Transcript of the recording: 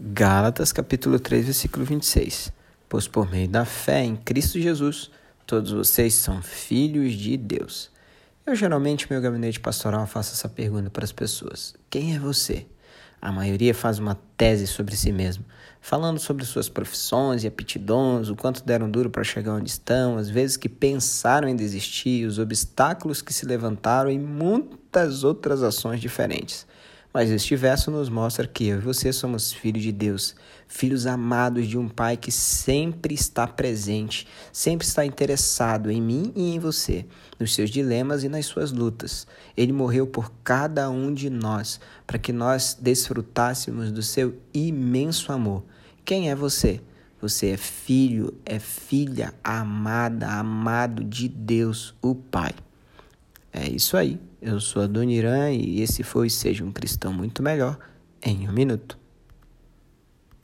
Gálatas capítulo 3, versículo 26. Pois por meio da fé em Cristo Jesus, todos vocês são filhos de Deus. Eu geralmente, meu gabinete pastoral, faço essa pergunta para as pessoas: Quem é você? A maioria faz uma tese sobre si mesmo, falando sobre suas profissões e aptidões, o quanto deram duro para chegar onde estão, as vezes que pensaram em desistir, os obstáculos que se levantaram e muitas outras ações diferentes. Mas este verso nos mostra que eu e você somos filhos de Deus, filhos amados de um Pai que sempre está presente, sempre está interessado em mim e em você, nos seus dilemas e nas suas lutas. Ele morreu por cada um de nós, para que nós desfrutássemos do seu imenso amor. Quem é você? Você é filho, é filha amada, amado de Deus, o Pai. É isso aí. Eu sou a Dona Irã e esse foi Seja um Cristão Muito Melhor em um Minuto.